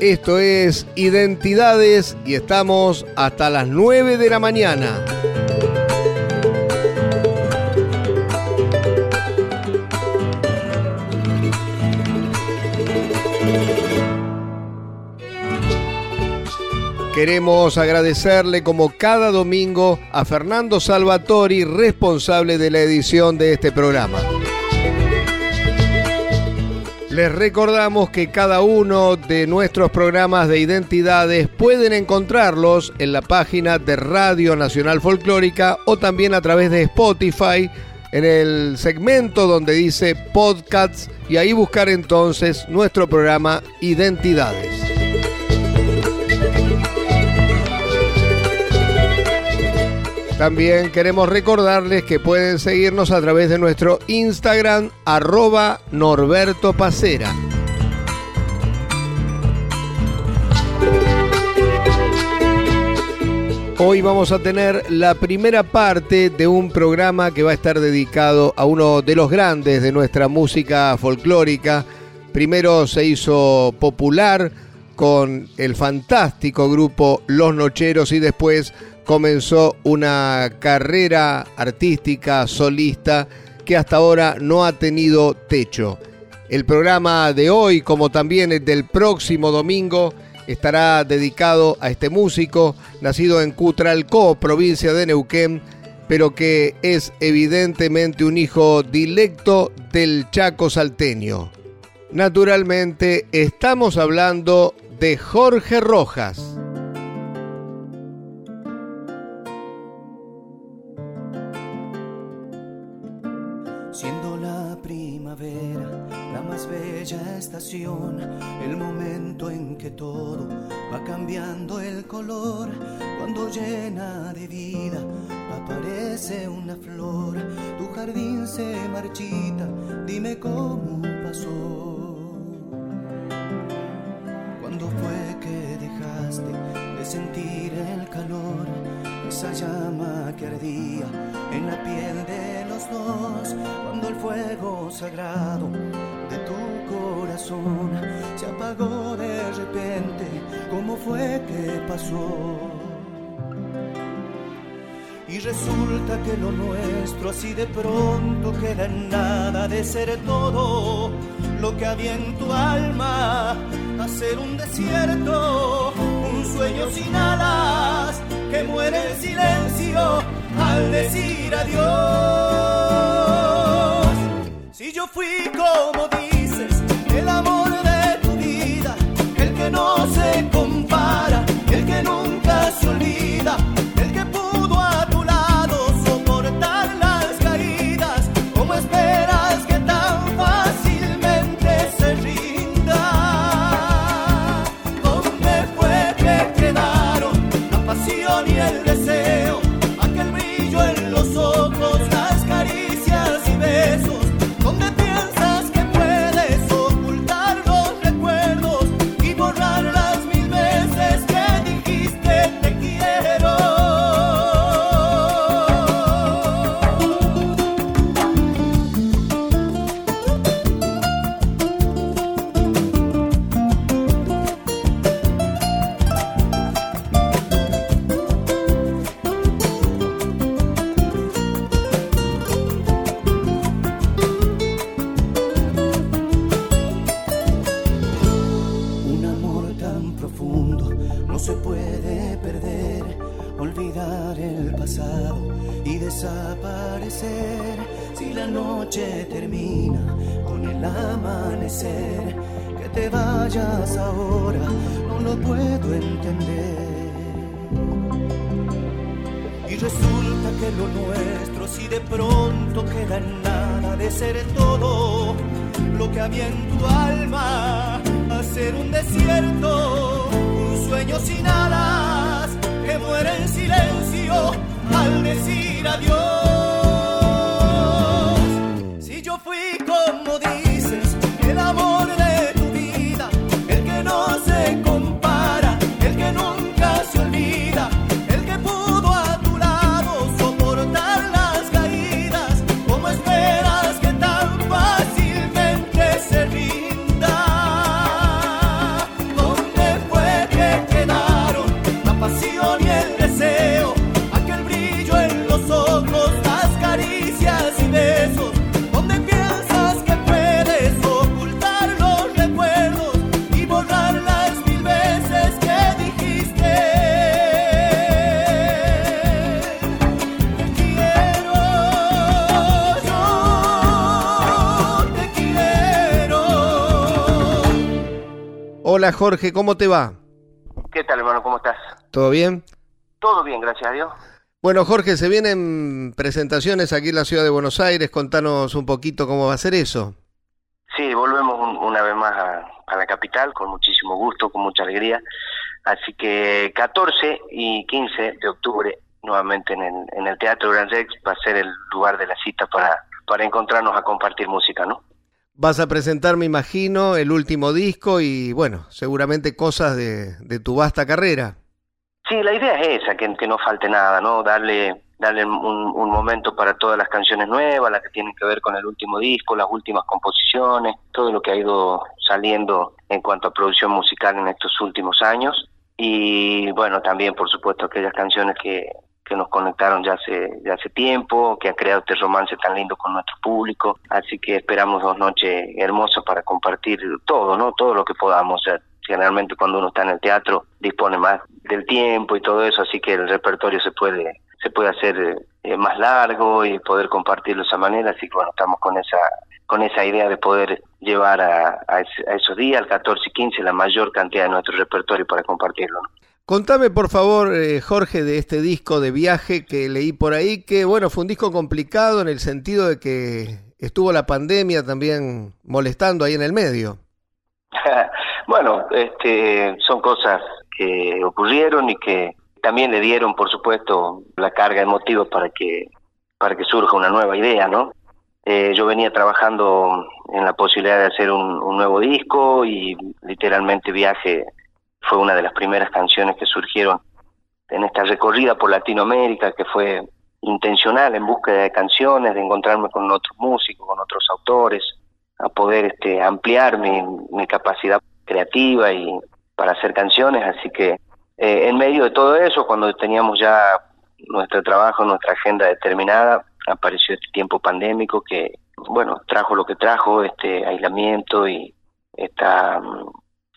Esto es Identidades y estamos hasta las 9 de la mañana. Queremos agradecerle como cada domingo a Fernando Salvatori, responsable de la edición de este programa. Les recordamos que cada uno de nuestros programas de identidades pueden encontrarlos en la página de Radio Nacional Folclórica o también a través de Spotify en el segmento donde dice podcasts y ahí buscar entonces nuestro programa Identidades. También queremos recordarles que pueden seguirnos a través de nuestro Instagram arroba Norberto Pacera. Hoy vamos a tener la primera parte de un programa que va a estar dedicado a uno de los grandes de nuestra música folclórica. Primero se hizo popular con el fantástico grupo Los Nocheros y después comenzó una carrera artística solista que hasta ahora no ha tenido techo. El programa de hoy, como también el del próximo domingo, estará dedicado a este músico, nacido en Cutralcó, provincia de Neuquén, pero que es evidentemente un hijo directo del Chaco salteño. Naturalmente, estamos hablando de Jorge Rojas. el momento en que todo va cambiando el color, cuando llena de vida aparece una flor, tu jardín se marchita, dime cómo pasó. ¿Cuándo fue que dejaste de sentir el calor, esa llama que ardía en la piel de los dos, cuando el fuego sagrado de tu corazón se apagó de repente. ¿Cómo fue que pasó? Y resulta que lo nuestro así de pronto queda en nada de ser todo lo que había en tu alma, hacer un desierto, un sueño sin alas que muere en silencio al decir adiós. Si yo fui como dices, el amor de tu vida, el que no se compara, el que nunca se olvida, sin alas que muere en silencio al decir adiós. Hola Jorge, ¿cómo te va? ¿Qué tal, hermano? ¿Cómo estás? ¿Todo bien? Todo bien, gracias a Dios. Bueno, Jorge, se vienen presentaciones aquí en la ciudad de Buenos Aires. Contanos un poquito cómo va a ser eso. Sí, volvemos un- una vez más a, a la capital con muchísimo gusto, con mucha alegría. Así que 14 y 15 de octubre, nuevamente en el, en el Teatro Gran Rex, va a ser el lugar de la cita para, para encontrarnos a compartir música, ¿no? Vas a presentar, me imagino, el último disco y, bueno, seguramente cosas de, de tu vasta carrera. Sí, la idea es esa, que, que no falte nada, ¿no? Darle, darle un, un momento para todas las canciones nuevas, las que tienen que ver con el último disco, las últimas composiciones, todo lo que ha ido saliendo en cuanto a producción musical en estos últimos años. Y bueno, también, por supuesto, aquellas canciones que, que nos conectaron ya hace, ya hace tiempo, que ha creado este romance tan lindo con nuestro público. Así que esperamos dos noches hermosas para compartir todo, ¿no? Todo lo que podamos. O sea, generalmente cuando uno está en el teatro dispone más del tiempo y todo eso, así que el repertorio se puede se puede hacer eh, más largo y poder compartirlo de esa manera, así que bueno, estamos con esa con esa idea de poder llevar a, a, a esos días, al 14 y 15, la mayor cantidad de nuestro repertorio para compartirlo. ¿no? Contame, por favor, eh, Jorge, de este disco de viaje que leí por ahí, que, bueno, fue un disco complicado en el sentido de que estuvo la pandemia también molestando ahí en el medio. bueno, este, son cosas que ocurrieron y que también le dieron, por supuesto, la carga emotiva para que para que surja una nueva idea, ¿no? Eh, yo venía trabajando en la posibilidad de hacer un, un nuevo disco y literalmente Viaje fue una de las primeras canciones que surgieron en esta recorrida por Latinoamérica que fue intencional en búsqueda de canciones, de encontrarme con otros músicos, con otros autores, a poder este, ampliar mi, mi capacidad creativa y para hacer canciones, así que eh, en medio de todo eso, cuando teníamos ya nuestro trabajo, nuestra agenda determinada, apareció este tiempo pandémico que, bueno, trajo lo que trajo, este aislamiento y esta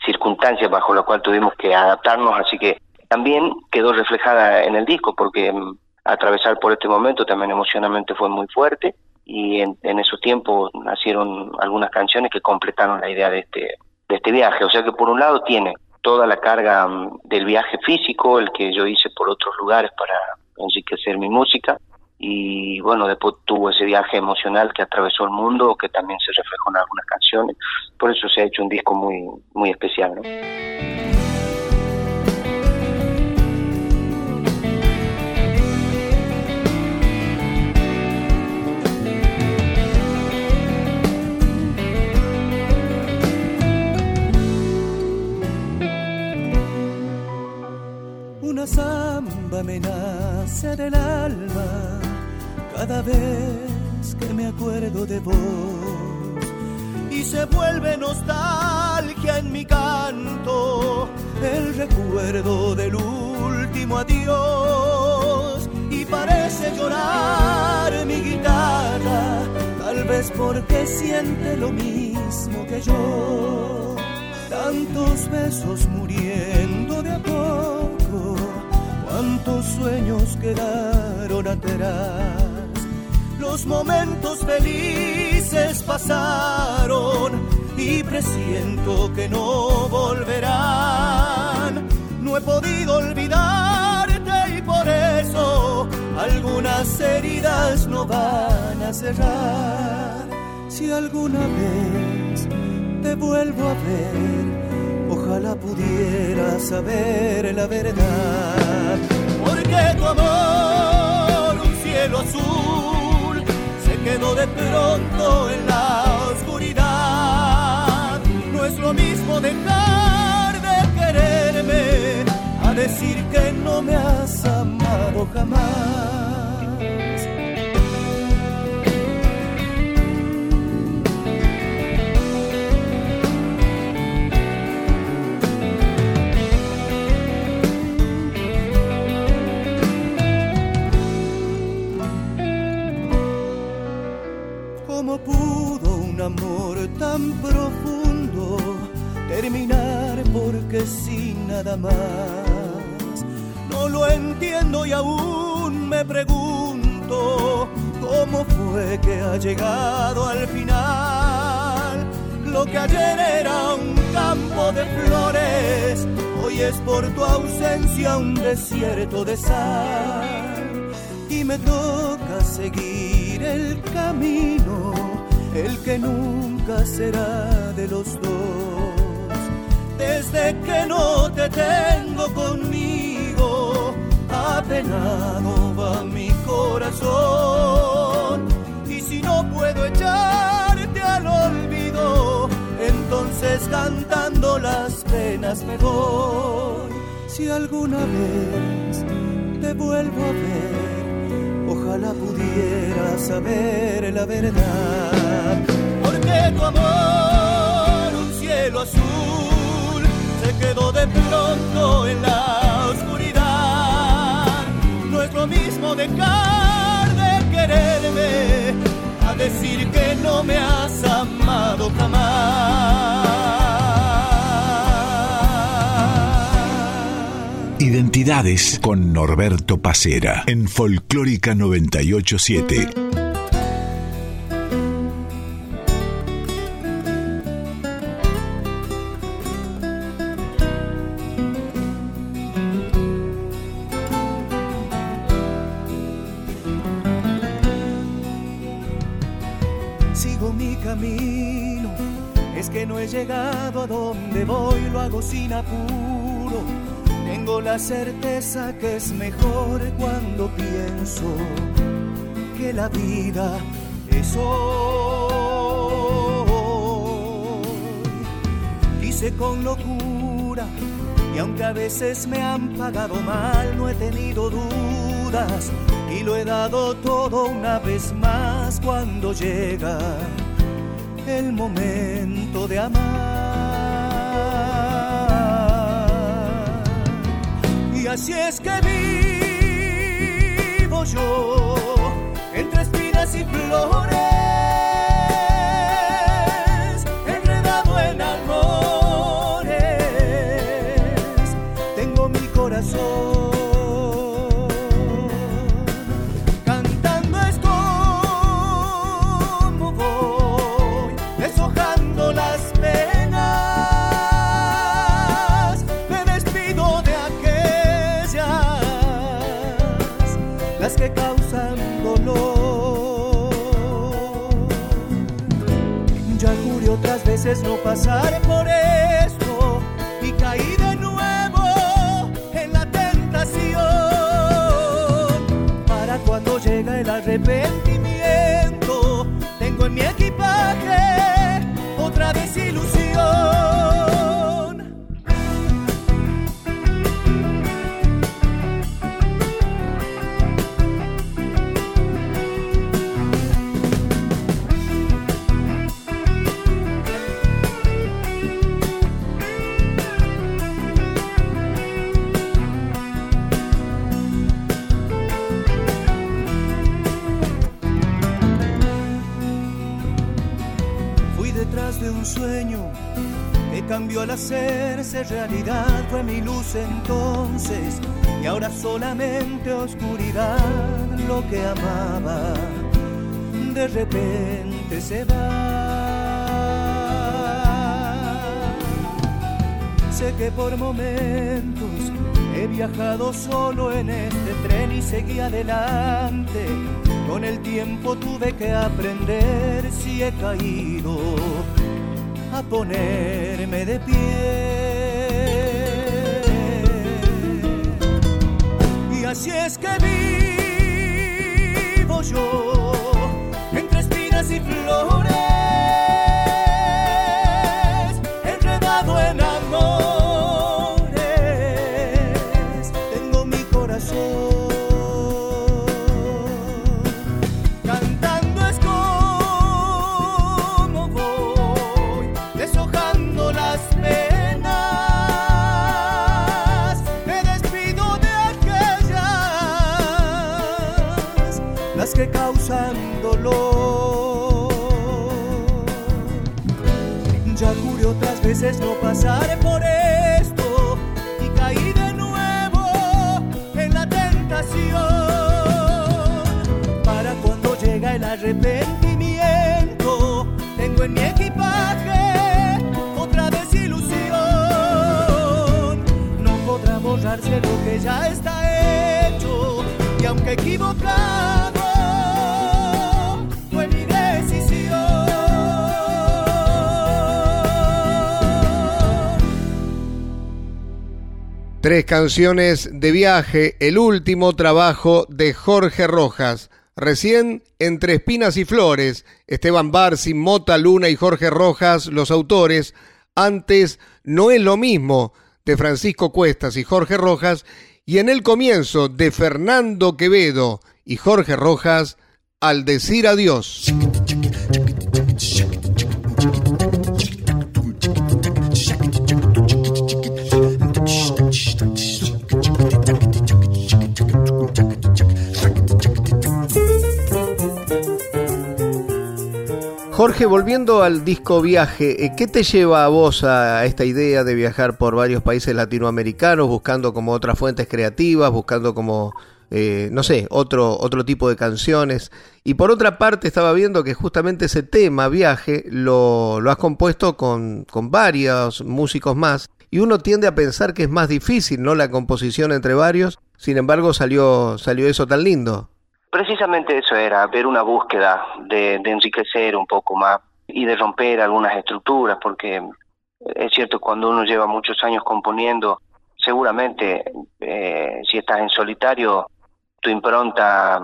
um, circunstancia bajo la cual tuvimos que adaptarnos, así que también quedó reflejada en el disco, porque um, atravesar por este momento también emocionalmente fue muy fuerte y en, en esos tiempos nacieron algunas canciones que completaron la idea de este, de este viaje, o sea que por un lado tiene toda la carga um, del viaje físico, el que yo hice por otros lugares para enriquecer mi música, y bueno, después tuvo ese viaje emocional que atravesó el mundo, que también se reflejó en algunas canciones, por eso se ha hecho un disco muy, muy especial. Una samba me nace del alma cada vez que me acuerdo de vos. Y se vuelve nostalgia en mi canto el recuerdo del último adiós. Y parece llorar mi guitarra tal vez porque siente lo mismo que yo. Tantos besos muriendo de a poco, cuántos sueños quedaron atrás. Los momentos felices pasaron y presiento que no volverán. No he podido olvidarte y por eso algunas heridas no van a cerrar. Si alguna vez te vuelvo a ver, ojalá pudiera saber la verdad. Porque tu amor, un cielo azul, quedó de pronto en la oscuridad. No es lo mismo dejar de quererme a decir que no me has amado jamás. No lo entiendo y aún me pregunto cómo fue que ha llegado al final. Lo que ayer era un campo de flores, hoy es por tu ausencia un desierto de sal. Y me toca seguir el camino, el que nunca será de los dos. Desde que no te tengo conmigo, apenado va mi corazón. Y si no puedo echarte al olvido, entonces cantando las penas me voy. Si alguna vez te vuelvo a ver, ojalá pudiera saber la verdad porque tu amor, un cielo azul, quedó de pronto en la oscuridad. No es lo mismo dejar de quererme a decir que no me has amado jamás. Identidades con Norberto Pacera en Folclórica 987. Certeza que es mejor cuando pienso que la vida es hoy. Hice con locura y aunque a veces me han pagado mal, no he tenido dudas y lo he dado todo una vez más cuando llega el momento de amar. Así es que vivo yo entre espinas y flores. No pasar por esto y caí de nuevo en la tentación. Para cuando llega el arrepentimiento, tengo en mi equipaje al hacerse realidad fue mi luz entonces y ahora solamente oscuridad lo que amaba de repente se va. Sé que por momentos He viajado solo en este tren y seguí adelante. Con el tiempo tuve que aprender si he caído ponerme de pie. Y así es que vivo yo entre espinas y flores. No pasaré por esto y caí de nuevo en la tentación. Para cuando llega el arrepentimiento, tengo en mi equipaje otra desilusión. No podrá borrarse lo que ya está hecho y aunque equivocado Tres canciones de viaje, el último trabajo de Jorge Rojas. Recién Entre Espinas y Flores, Esteban Barsi, Mota Luna y Jorge Rojas, los autores. Antes No es lo mismo, de Francisco Cuestas y Jorge Rojas. Y en el comienzo, de Fernando Quevedo y Jorge Rojas, Al decir adiós. Jorge, volviendo al disco Viaje, eh, ¿qué te lleva a vos a esta idea de viajar por varios países latinoamericanos, buscando como otras fuentes creativas, buscando como, eh, no sé, otro, otro tipo de canciones? Y por otra parte, estaba viendo que justamente ese tema, Viaje, lo, lo has compuesto con, con varios músicos más. Y uno tiende a pensar que es más difícil, ¿no? La composición entre varios. Sin embargo, salió, salió eso tan lindo. Precisamente eso era, ver una búsqueda de, enriquecer un poco más y de romper algunas estructuras, porque es cierto, cuando uno lleva muchos años componiendo, seguramente eh, si estás en solitario, tu impronta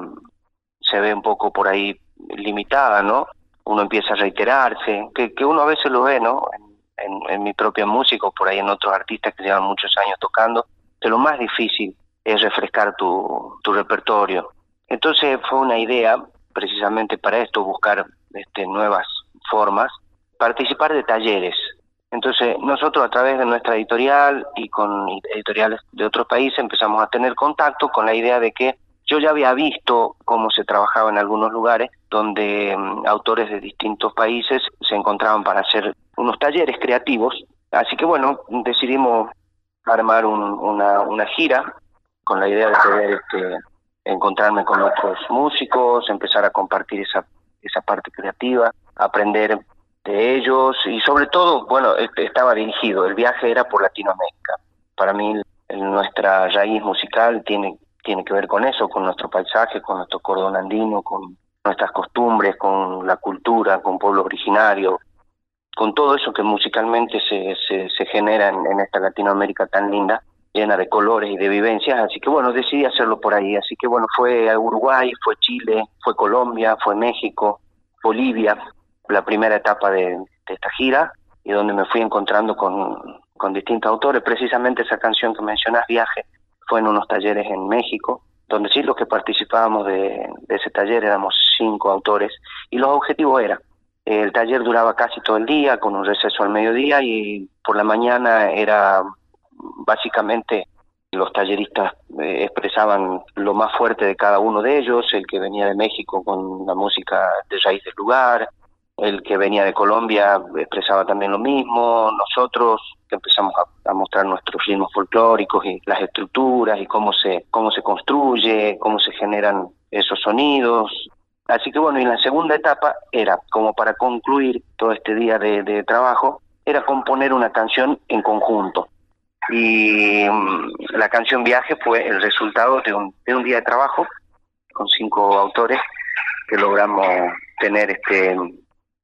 se ve un poco por ahí limitada, ¿no? Uno empieza a reiterarse, que, que uno a veces lo ve, ¿no? En, en, mi propia música por ahí en otros artistas que llevan muchos años tocando, que lo más difícil es refrescar tu, tu repertorio. Entonces fue una idea precisamente para esto, buscar este, nuevas formas, participar de talleres. Entonces nosotros a través de nuestra editorial y con editoriales de otros países empezamos a tener contacto con la idea de que yo ya había visto cómo se trabajaba en algunos lugares donde mm, autores de distintos países se encontraban para hacer unos talleres creativos. Así que bueno, decidimos armar una, una gira con la idea de poder este, encontrarme con otros músicos, empezar a compartir esa, esa parte creativa, aprender de ellos y sobre todo, bueno, estaba dirigido, el viaje era por Latinoamérica. Para mí nuestra raíz musical tiene, tiene que ver con eso, con nuestro paisaje, con nuestro cordón andino, con nuestras costumbres, con la cultura, con pueblo originario, con todo eso que musicalmente se, se, se genera en esta Latinoamérica tan linda llena de colores y de vivencias, así que bueno, decidí hacerlo por ahí, así que bueno, fue Uruguay, fue Chile, fue Colombia, fue México, Bolivia, la primera etapa de, esta gira, y donde me fui encontrando con, con distintos autores, precisamente esa canción que mencionas, Viaje, fue en unos talleres en México, donde sí los que participábamos de, de ese taller éramos cinco autores, y los objetivos eran el taller duraba casi todo el día, con un receso al mediodía, y por la mañana era básicamente los talleristas eh, expresaban lo más fuerte de cada uno de ellos, el que venía de México con la música de raíz del lugar, el que venía de Colombia expresaba también lo mismo, nosotros que empezamos a, mostrar nuestros ritmos folclóricos y las estructuras y cómo se, cómo se construye, cómo se generan esos sonidos. Así que bueno, y la segunda etapa era, como para concluir todo este día de trabajo, era componer una canción en conjunto y mm, la canción Viaje fue el resultado de un, de un día de trabajo con cinco autores que logramos tener este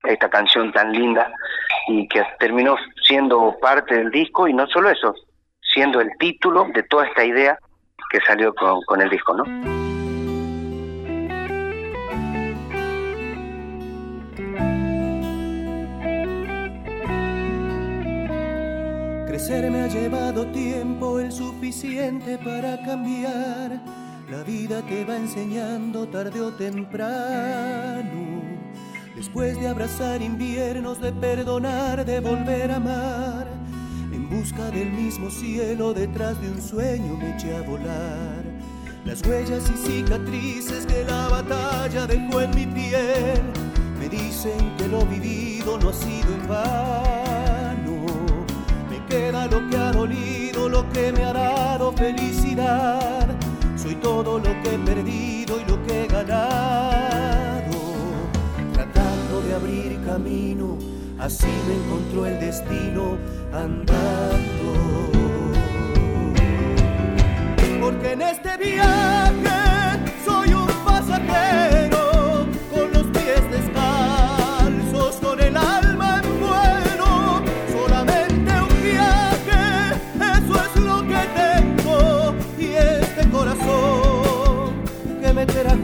esta canción tan linda y que terminó siendo parte del disco y no solo eso, siendo el título de toda esta idea que salió con, con el disco, ¿no? Crecer me ha llevado tiempo el suficiente para cambiar. La vida te va enseñando tarde o temprano. Después de abrazar inviernos, de perdonar, de volver a amar, en busca del mismo cielo, detrás de un sueño me eché a volar. Las huellas y cicatrices que la batalla dejó en mi piel me dicen que lo vivido no ha sido en vano. Lo que ha dolido, lo que me ha dado felicidad. Soy todo lo que he perdido y lo que he ganado de abrir camino, así me encontró el destino andando. Porque en este viaje soy un pasajero,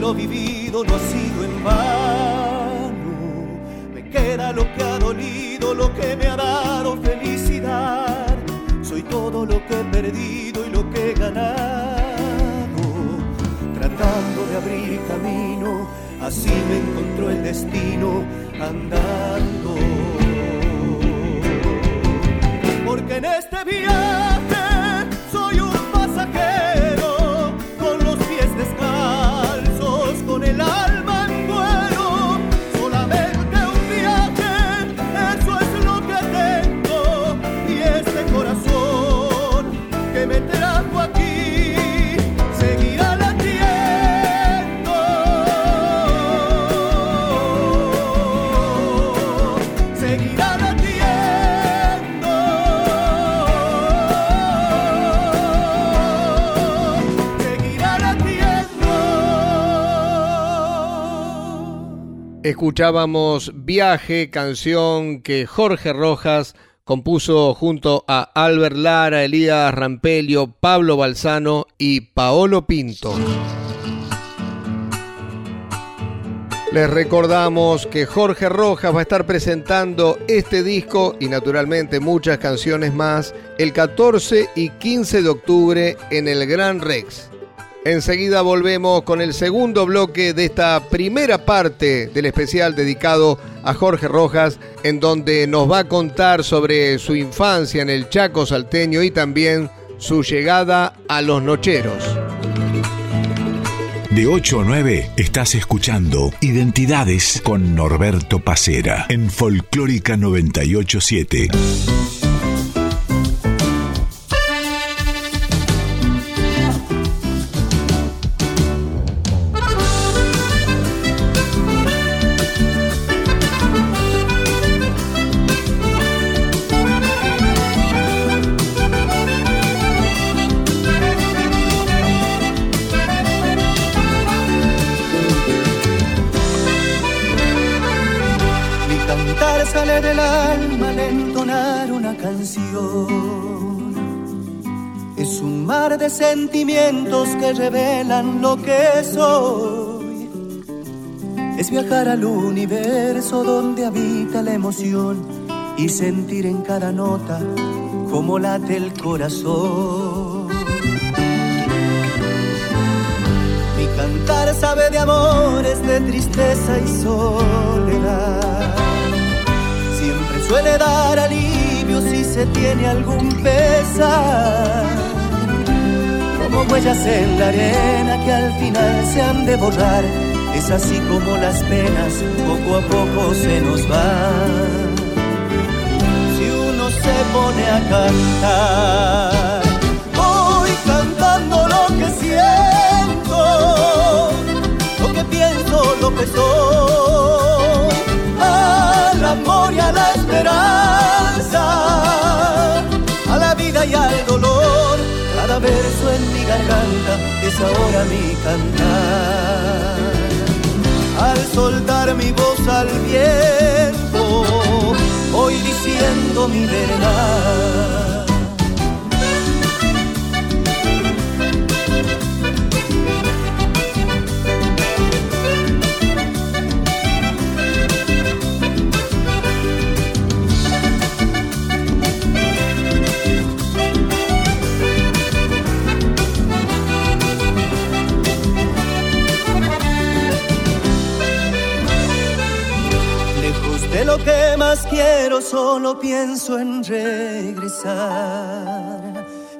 Lo vivido no ha sido en vano. Me queda lo que ha dolido, lo que me ha dado felicidad. Soy todo lo que he perdido y lo que he ganado. Tratando de abrir camino, así me encontró el destino andando. Escuchábamos Viaje, canción que Jorge Rojas compuso junto a Albert Lara, Elías Rampelio, Pablo Balsano y Paolo Pinto. Les recordamos que Jorge Rojas va a estar presentando este disco y naturalmente muchas canciones más el 14 y 15 de octubre en el Gran Rex. Enseguida volvemos con el segundo bloque de esta primera parte del especial dedicado a Jorge Rojas, en donde nos va a contar sobre su infancia en el Chaco salteño y también su llegada a los Nocheros. De 8 a 9 estás escuchando Identidades con Norberto Pacera en Folclórica 987. Sentimientos que revelan lo que soy. Es viajar al universo donde habita la emoción y sentir en cada nota como late el corazón. Mi cantar sabe de amores, de tristeza y soledad. Suele dar alivio si se tiene algún pesar. Como huellas en la arena que al final se han de borrar, es así como las penas poco a poco se nos van. Si uno se pone a cantar, voy cantando lo que siento, lo que pienso, lo que soy, al amor y a la esperanza, a la vida y al dolor. Cada verso en mi garganta es ahora mi cantar. Al soltar mi voz al viento, voy diciendo mi verdad. De lo que más quiero, solo pienso en regresar.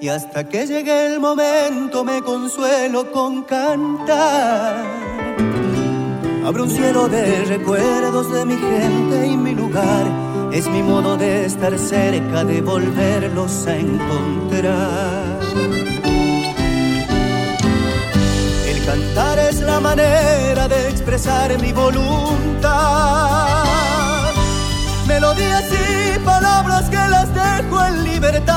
Y hasta que llegue el momento me consuelo con cantar. Abro un cielo de recuerdos de mi gente y mi lugar. Es mi modo de estar cerca, de volverlos a encontrar. El cantar es la manera de expresar mi voluntad. Melodías y palabras que las dejo en libertad.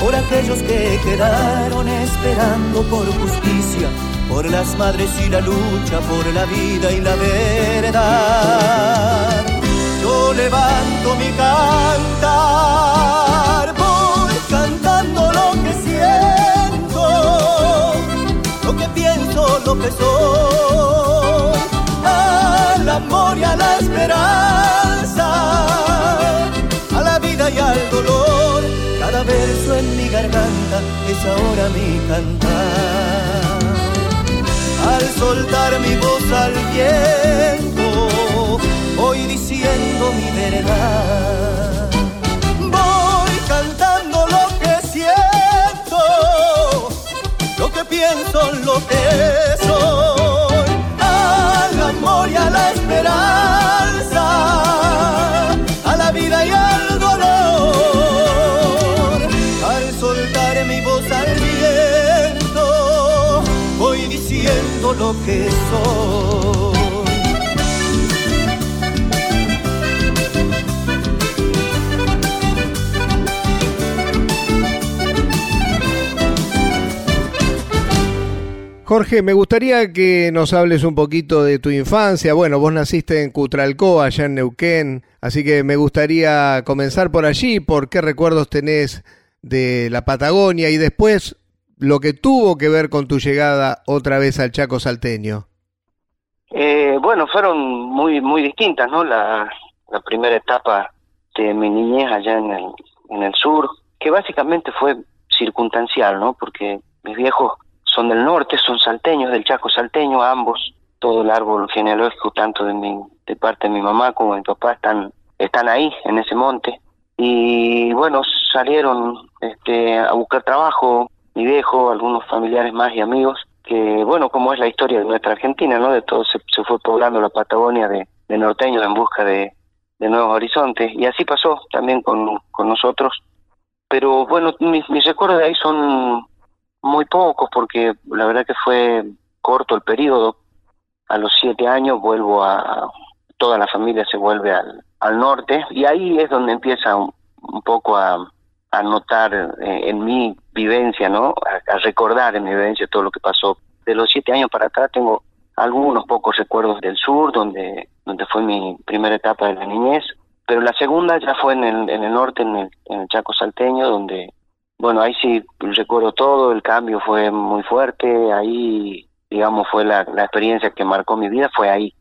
Por aquellos que quedaron esperando por justicia, por las madres y la lucha, por la vida y la verdad. Yo levanto mi cantar, voy cantando lo que siento lo que pienso, lo que soy, amor y a la esperanza, a la vida y al dolor. Cada verso en mi garganta es ahora mi cantar. Al soltar mi voz al viento, voy diciendo mi verdad. Voy cantando lo que siento lo que pienso, lo que soy, al amor y a la esperanza, a la vida y al dolor. Al soltar mi voz al viento, voy diciendo lo que soy. Jorge, me gustaría que nos hables un poquito de tu infancia. Bueno, vos naciste en Cutralcó, allá en Neuquén, así que me gustaría comenzar por allí, por qué recuerdos tenés de la Patagonia y después lo que tuvo que ver con tu llegada otra vez al Chaco salteño. Eh, bueno, fueron muy muy distintas, ¿no? La, la primera etapa de mi niñez allá en el, en el sur, que básicamente fue circunstancial, ¿no? Porque mis viejos son del norte, son salteños, del Chaco salteño, ambos, todo el árbol genealógico, tanto de mi, de parte de mi mamá como de mi papá, están, están ahí, en ese monte. Y bueno, salieron este, a buscar trabajo, mi viejo, algunos familiares más y amigos, que bueno, como es la historia de nuestra Argentina, ¿no? De todo se, se fue poblando la Patagonia de, de norteños en busca de, de nuevos horizontes. Y así pasó también con, con nosotros. Pero bueno, mis, mis recuerdos de ahí son muy pocos porque la verdad que fue corto el periodo. A los siete años vuelvo a, toda la familia se vuelve al, al norte y ahí es donde empieza un, poco a, a notar eh, en mi vivencia, ¿no? A, a, recordar en mi vivencia todo lo que pasó. De los siete años para acá tengo algunos pocos recuerdos del sur, donde, donde fue mi primera etapa de la niñez, pero la segunda ya fue en el, en el norte, en el, en el Chaco salteño, donde bueno, ahí sí recuerdo todo, el cambio fue muy fuerte, ahí, digamos, fue la, la experiencia que marcó mi vida, fue ahí.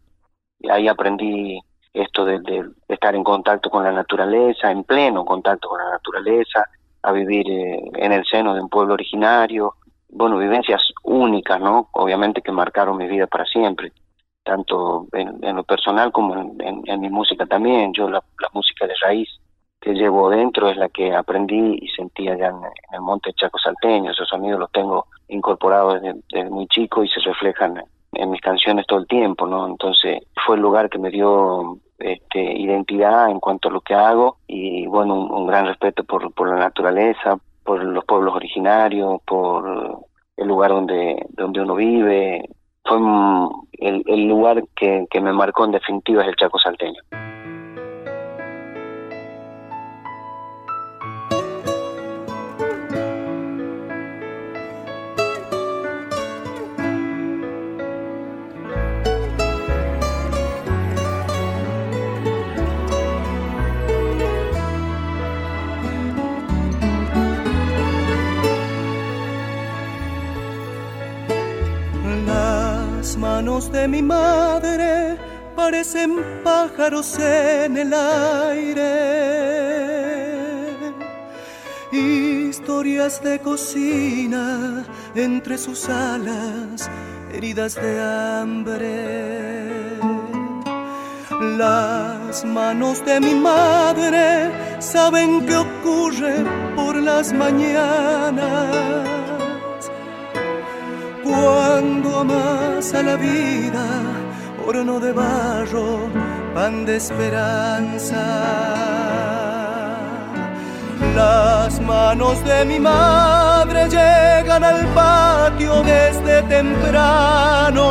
Ahí aprendí esto de, estar en contacto con la naturaleza, en pleno contacto con la naturaleza, a vivir eh, en el seno de un pueblo originario, bueno, vivencias únicas, ¿no? Obviamente que marcaron mi vida para siempre. tanto en, lo personal como en, mi música también. Yo la, música de raíz que llevo dentro es la que aprendí y sentí allá en, el monte Chaco Salteño. Esos sonidos los tengo incorporados desde, muy chico y se reflejan en mis canciones todo el tiempo, ¿no? Entonces fue el lugar que me dio este, identidad en cuanto a lo que hago y bueno, un, gran respeto por, por la naturaleza, por los pueblos originarios, por el lugar donde, donde uno vive. Fue el, el lugar que, que me marcó en definitiva es el Chaco Salteño. De mi madre parecen pájaros en el aire. Historias de cocina entre sus alas, heridas de hambre. Las manos de mi madre saben qué ocurre por las mañanas cuando amas a la vida, horno de barro, pan de esperanza. Las manos de mi madre llegan al patio desde temprano.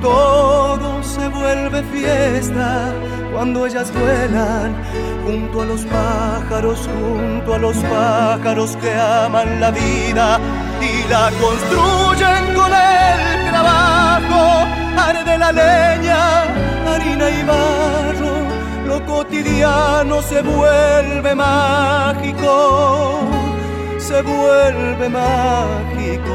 Todo se vuelve fiesta cuando ellas vuelan junto a los pájaros, junto a los pájaros que aman la vida la construyen con el trabajo. Arde la leña, harina y barro, lo cotidiano se vuelve mágico, se vuelve mágico.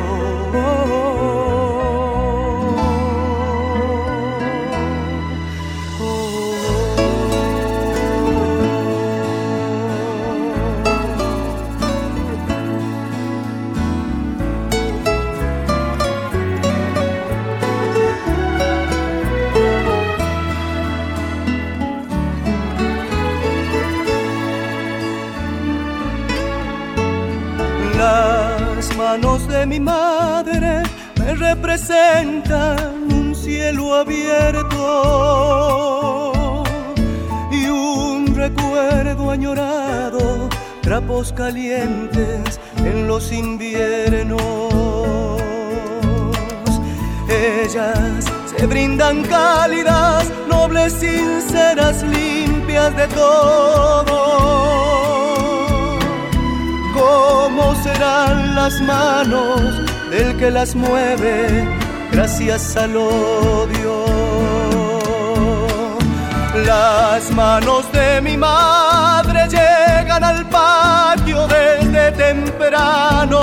Mi madre me representan un cielo abierto y un recuerdo añorado, trapos calientes en los inviernos. Ellas se brindan cálidas, nobles, sinceras, limpias de todo ¿Cómo serán las manos del que las mueve gracias al odio? Las manos de mi madre llegan al patio desde temprano.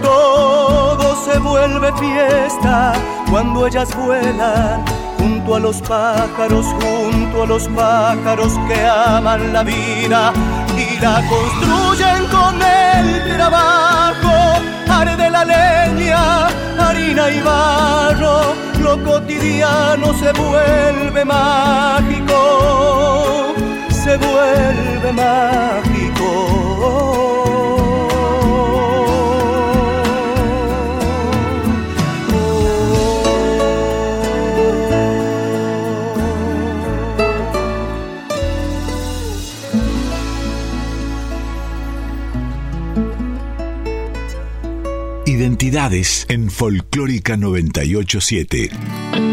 Todo se vuelve fiesta cuando ellas vuelan junto a los pájaros, junto a los pájaros que aman la vida y la construyen con el trabajo. Arde la leña, harina y barro, lo cotidiano se vuelve mágico, se vuelve mágico. Identidades en Folclórica 987.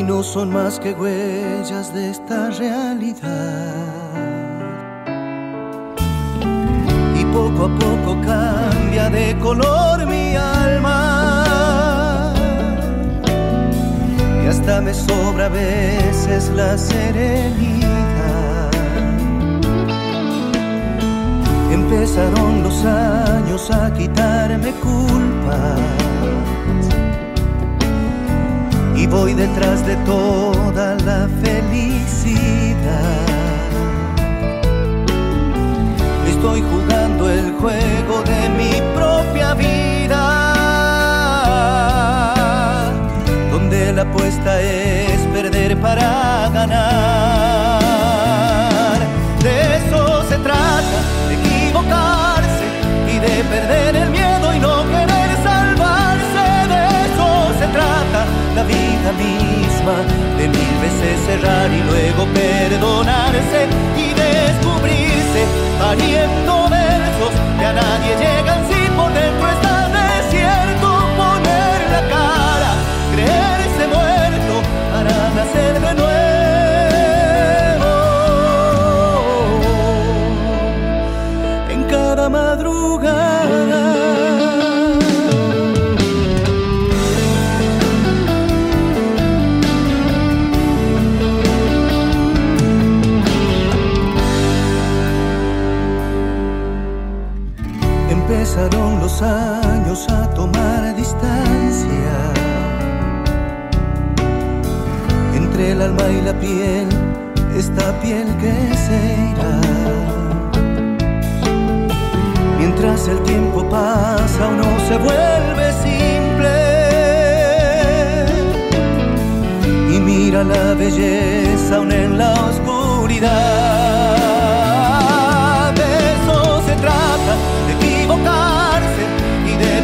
Y no son más que huellas de esta realidad. poco a poco cambia de color mi alma. Y hasta me sobra a veces la serenidad. Empezaron los años a quitarme culpas y voy detrás de toda la felicidad. Estoy jugando el juego de mi propia vida, donde la apuesta es perder para ganar. De eso se trata, de equivocarse y de perder el miedo y no vida misma, de mil veces cerrar y luego perdonarse y descubrirse pariendo versos que a nadie llegan años a tomar distancia entre el alma y la piel, esta piel que se irá. Mientras el tiempo pasa, uno se vuelve simple y mira la belleza aún en la oscuridad.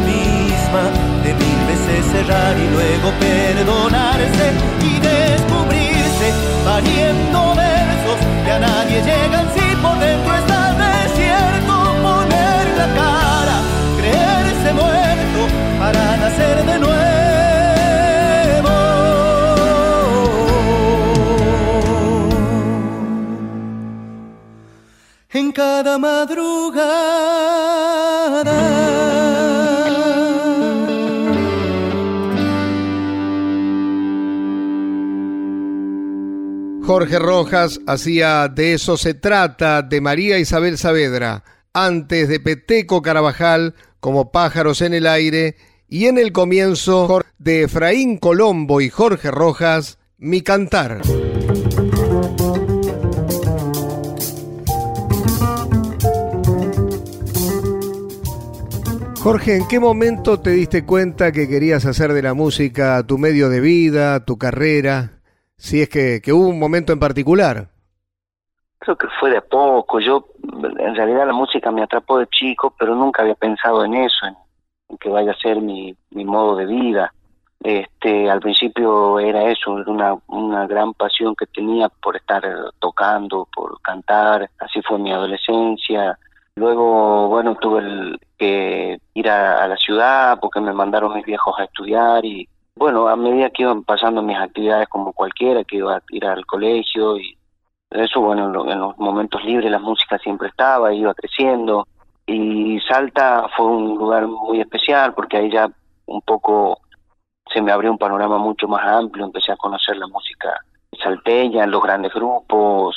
Misma, de mil veces cerrar y luego perdonarse y descubrirse pariendo versos que a nadie llegan si por dentro está desierto. Poner la cara, creerse muerto para nacer de nuevo. En cada madrugada. Jorge Rojas hacía De eso se trata de María Isabel Saavedra, antes de Peteco Carabajal como Pájaros en el Aire y en el comienzo de Efraín Colombo y Jorge Rojas, Mi Cantar. Jorge, ¿en qué momento te diste cuenta que querías hacer de la música tu medio de vida, tu carrera? Si es que, que hubo un momento en particular. Creo que fue de poco. Yo, en realidad, la música me atrapó de chico, pero nunca había pensado en eso, en, que vaya a ser mi, mi modo de vida. Este, al principio era eso, una, una gran pasión que tenía por estar tocando, por cantar. Así fue mi adolescencia. Luego, bueno, tuve que ir a la ciudad porque me mandaron mis viejos a estudiar y, bueno, a medida que iban pasando mis actividades como cualquiera, que iba a ir al colegio y eso, bueno, en, lo- en los momentos libres la música siempre estaba, iba creciendo y Salta fue un lugar muy especial porque ahí ya un poco se me abrió un panorama mucho más amplio, empecé a conocer la música salteña, los grandes grupos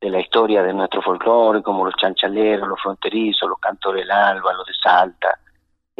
de la historia de nuestro folclore, como los chanchaleros, los fronterizos, los cantores del alba, los de Salta.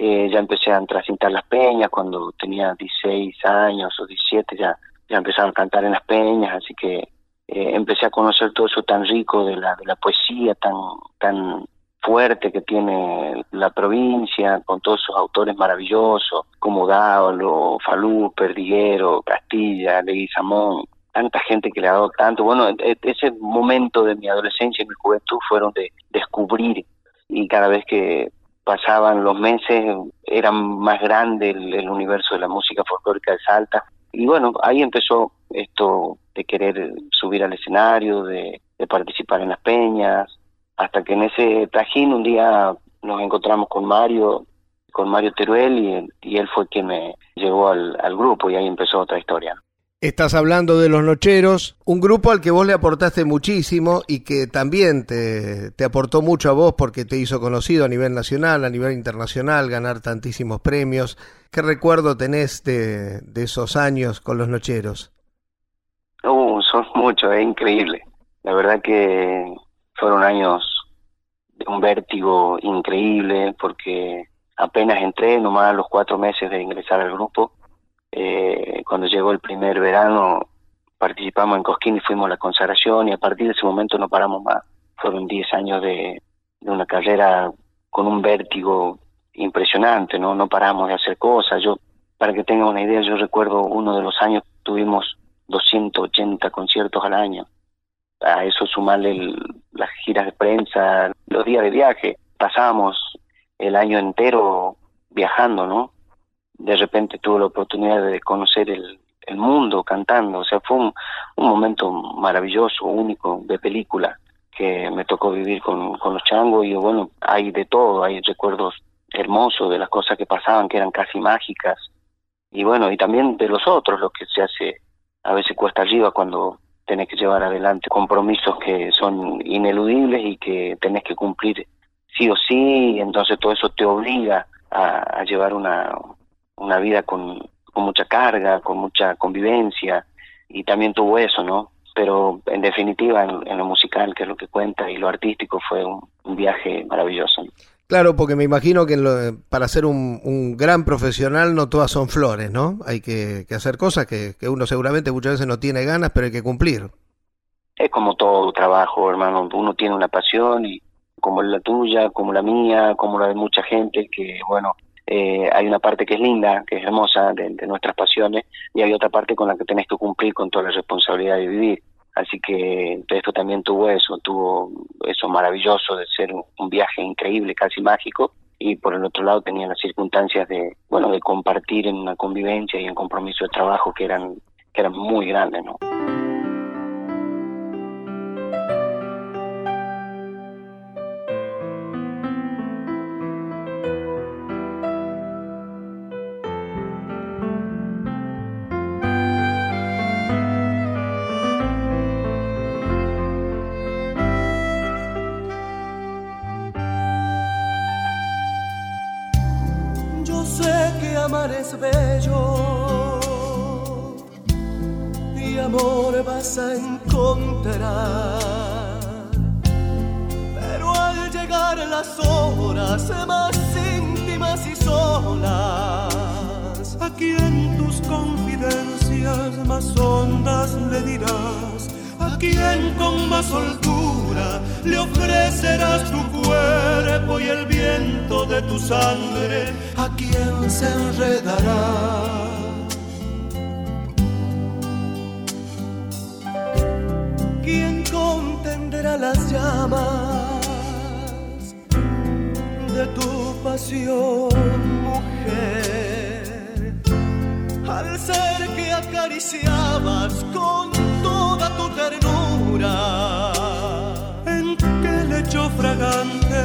Eh, ya empecé a trasintar las peñas cuando tenía 16 años o 17, ya, ya empezaba a cantar en las peñas, así que eh, empecé a conocer todo eso tan rico de la, de la poesía, tan, tan fuerte que tiene la provincia, con todos sus autores maravillosos, como Dáolo, Falú, Perdiguero, Castilla, Leguizamón. tanta gente que le ha dado tanto. Bueno, e, e, ese momento de mi adolescencia y mi juventud fueron de descubrir y cada vez que pasaban los meses era más grande el, universo de la música folclórica de Salta. Y bueno, ahí empezó esto de querer subir al escenario, de, participar en las peñas, hasta que en ese trajín un día nos encontramos con Mario, con Mario Teruel, y, él fue quien me llevó al, al grupo y ahí empezó otra historia. Estás hablando de Los Nocheros, un grupo al que vos le aportaste muchísimo y que también te, aportó mucho a vos porque te hizo conocido a nivel nacional, a nivel internacional, ganar tantísimos premios. ¿Qué recuerdo tenés de, de esos años con Los Nocheros? Uh, son muchos, es increíble. La verdad que fueron años de un vértigo increíble porque apenas entré, nomás a los cuatro meses de ingresar al grupo, eh, cuando llegó el primer verano participamos en Cosquín y fuimos a la consagración y a partir de ese momento no paramos más. Fueron 10 años de, una carrera con un vértigo impresionante, ¿no? No paramos de hacer cosas. Yo, para que tengan una idea, yo recuerdo uno de los años tuvimos 280 conciertos al año. A eso sumarle las giras de prensa, los días de viaje. Pasábamos el año entero viajando, ¿no? De repente tuve la oportunidad de conocer el, el mundo cantando, o sea, fue un, un, momento maravilloso, único, de película, que me tocó vivir con, con los changos y bueno, hay de todo, hay recuerdos hermosos de las cosas que pasaban, que eran casi mágicas, y bueno, y también de los otros, lo que se hace a veces cuesta arriba cuando tenés que llevar adelante compromisos que son ineludibles y que tenés que cumplir sí o sí, entonces todo eso te obliga a llevar una, una vida con, con mucha carga, con mucha convivencia, y también tuvo eso, ¿no? Pero en definitiva, en, lo musical, que es lo que cuenta, y lo artístico, fue un, viaje maravilloso. Claro, porque me imagino que para ser un, un, gran profesional no todas son flores, ¿no? Hay que, que hacer cosas que, que, uno seguramente muchas veces no tiene ganas, pero hay que cumplir. Es como todo trabajo, hermano. Uno tiene una pasión y como la tuya, como la mía, como la de mucha gente, que bueno, eh, hay una parte que es linda, que es hermosa de, nuestras pasiones, y hay otra parte con la que tenés que cumplir con toda la responsabilidad de vivir. Así que esto también tuvo eso, tuvo eso maravilloso de ser un, viaje increíble, casi mágico, y por el otro lado tenía las circunstancias de, bueno, de compartir en una convivencia y en compromiso de trabajo que eran, que eran muy grandes, ¿no? Vas a encontrar. Pero al llegar las horas más íntimas y solas, a quien tus confidencias más hondas le dirás, a quien con más soltura le ofrecerás tu cuerpo y el viento de tu sangre a quien se enredará. Contendrá las llamas de tu pasión, mujer, al ser que acariciabas con toda tu ternura lecho fragante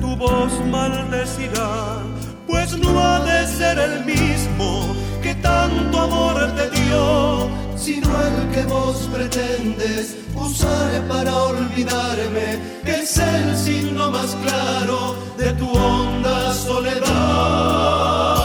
tu voz maldecirá, pues no ha de ser el mismo que tanto amor te dio, sino el que vos pretendes usar para olvidarme, que es el signo más claro de tu honda soledad.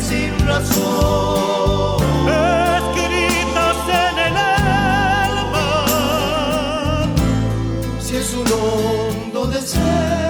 Sin razón. Escritas en el alma. Si es un hondo deseo,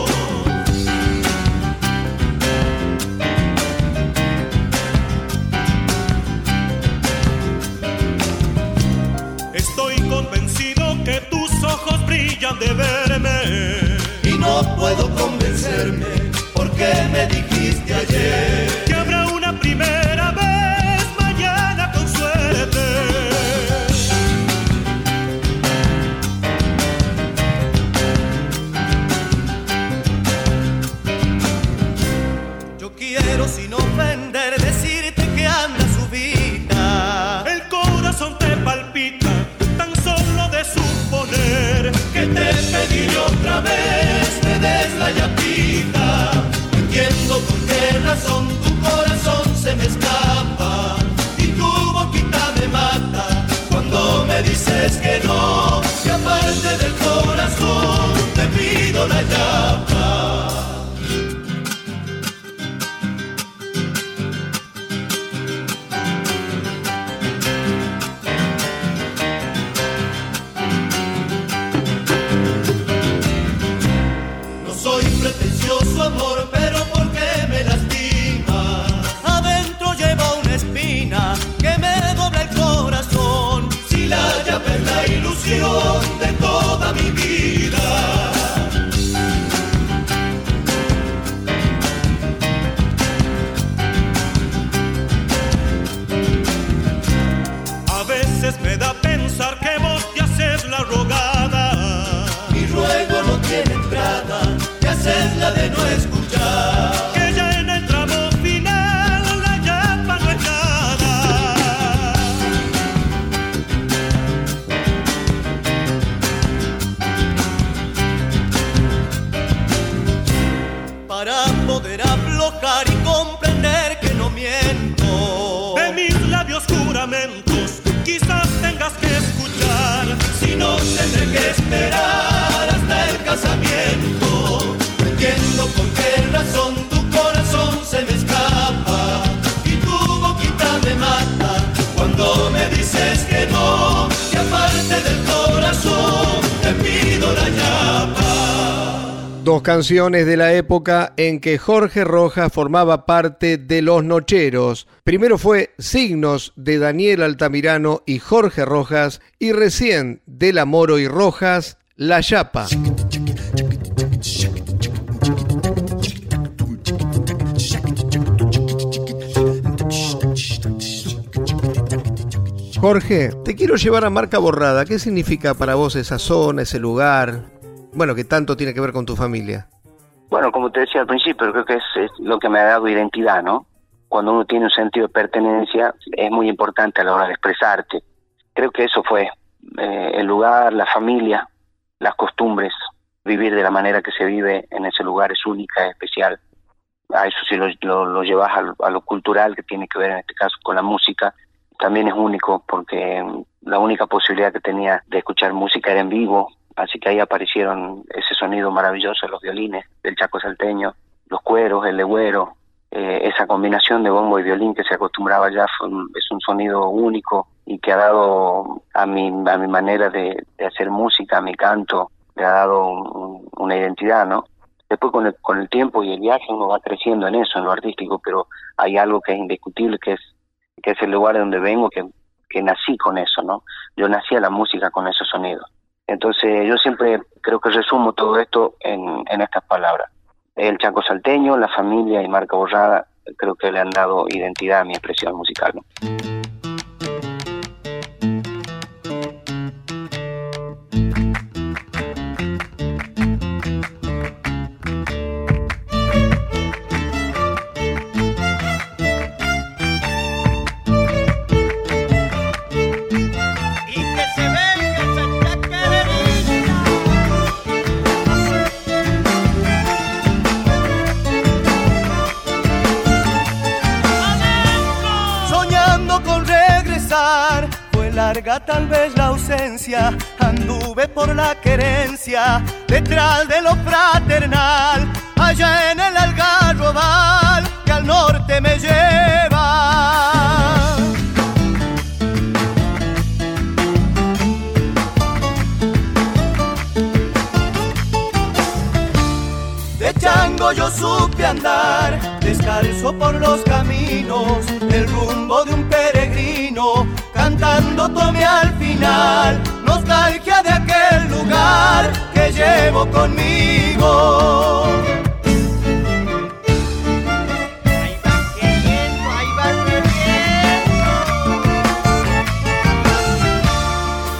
convencerme porque me dijiste Canciones de la época en que Jorge Rojas formaba parte de Los Nocheros. Primero fue Signos de Daniel Altamirano y Jorge Rojas y recién de La Moro y Rojas, La Chapa. Jorge, te quiero llevar a Marca Borrada. ¿Qué significa para vos esa zona, ese lugar? Bueno, que tanto tiene que ver con tu familia. Bueno, como te decía al principio, creo que es, lo que me ha dado identidad, ¿no? Cuando uno tiene un sentido de pertenencia, es muy importante a la hora de expresarte. Creo que eso fue eh, el lugar, la familia, las costumbres, vivir de la manera que se vive en ese lugar es única, es especial. A eso si lo, lo, lo llevas a lo, a lo cultural, que tiene que ver en este caso con la música, también es único porque la única posibilidad que tenía de escuchar música era en vivo Así que ahí aparecieron ese sonido maravilloso de los violines del Chaco salteño, los cueros, el legüero, eh, esa combinación de bombo y violín que se acostumbraba ya es un sonido único y que ha dado a mi, a mi manera de, hacer música, a mi canto, le ha dado una identidad, ¿no? Después con el, con el tiempo y el viaje uno va creciendo en eso, en lo artístico, pero hay algo que es indiscutible, que es, que es el lugar donde vengo, que, que nací con eso, ¿no? Yo nací a la música con esos sonidos. Entonces yo siempre creo que resumo todo esto en, estas palabras. El Chaco Salteño, la familia y Marca Borrada creo que le han dado identidad a mi expresión musical. Tal vez la ausencia, anduve por la querencia, detrás de lo fraternal, allá en el algarrobal que al norte me lleva. De chango yo supe andar, descalzo por los caminos, el rumbo de un peregrino cantando tome al final nostalgia de aquel lugar que llevo conmigo.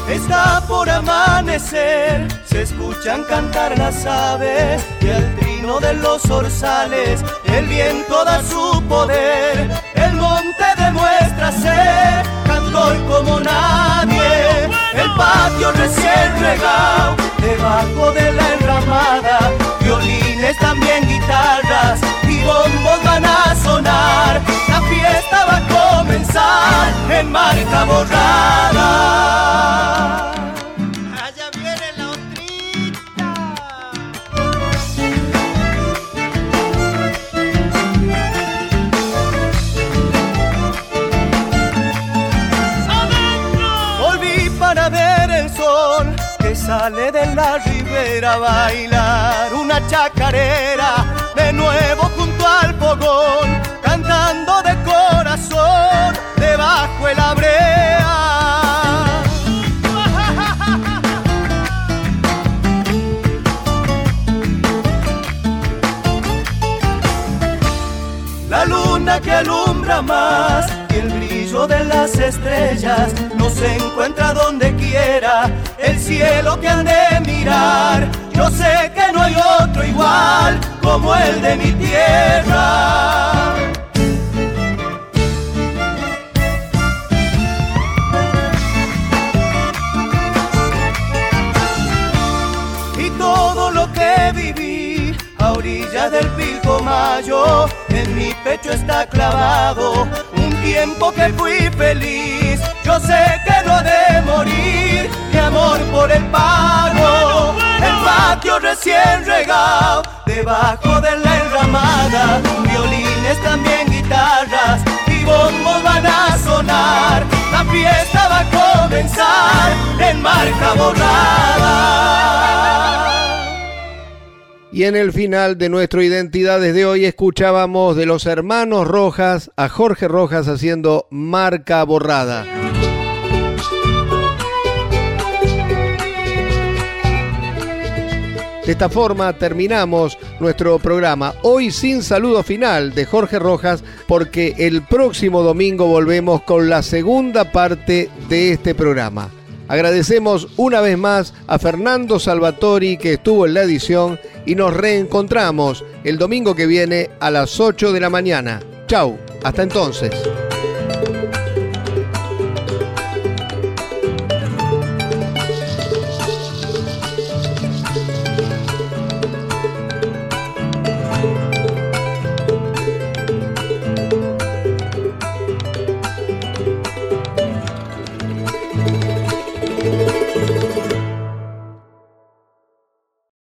Está por amanecer, se escuchan cantar las aves y al trino de los orzales el viento da su poder, el monte demuestra ser como nadie, el patio recién regado, debajo de la enramada, violines también guitarras y bombos van a sonar, la fiesta va a comenzar en marca borrada. Sale de la ribera a bailar una chacarera de nuevo junto al fogón, cantando de corazón debajo el brea. La luna que alumbra más de las estrellas no se encuentra donde quiera el cielo que han de mirar. Yo sé que no hay otro igual como el de mi tierra. Y todo lo que viví a orilla del Pilcomayo, en mi pecho está clavado tiempo que fui feliz. Yo sé que no de morir mi amor por el pago, el patio recién regado, debajo de la enramada, violines también guitarras y bombos van a sonar, la fiesta va a comenzar en marca borrada. Y en el final de nuestro Identidades de hoy escuchábamos de los hermanos Rojas a Jorge Rojas haciendo marca borrada. De esta forma terminamos nuestro programa, hoy sin saludo final de Jorge Rojas, porque el próximo domingo volvemos con la segunda parte de este programa. Agradecemos una vez más a Fernando Salvatori que estuvo en la edición y nos reencontramos el domingo que viene a las 8 de la mañana. Chau, hasta entonces.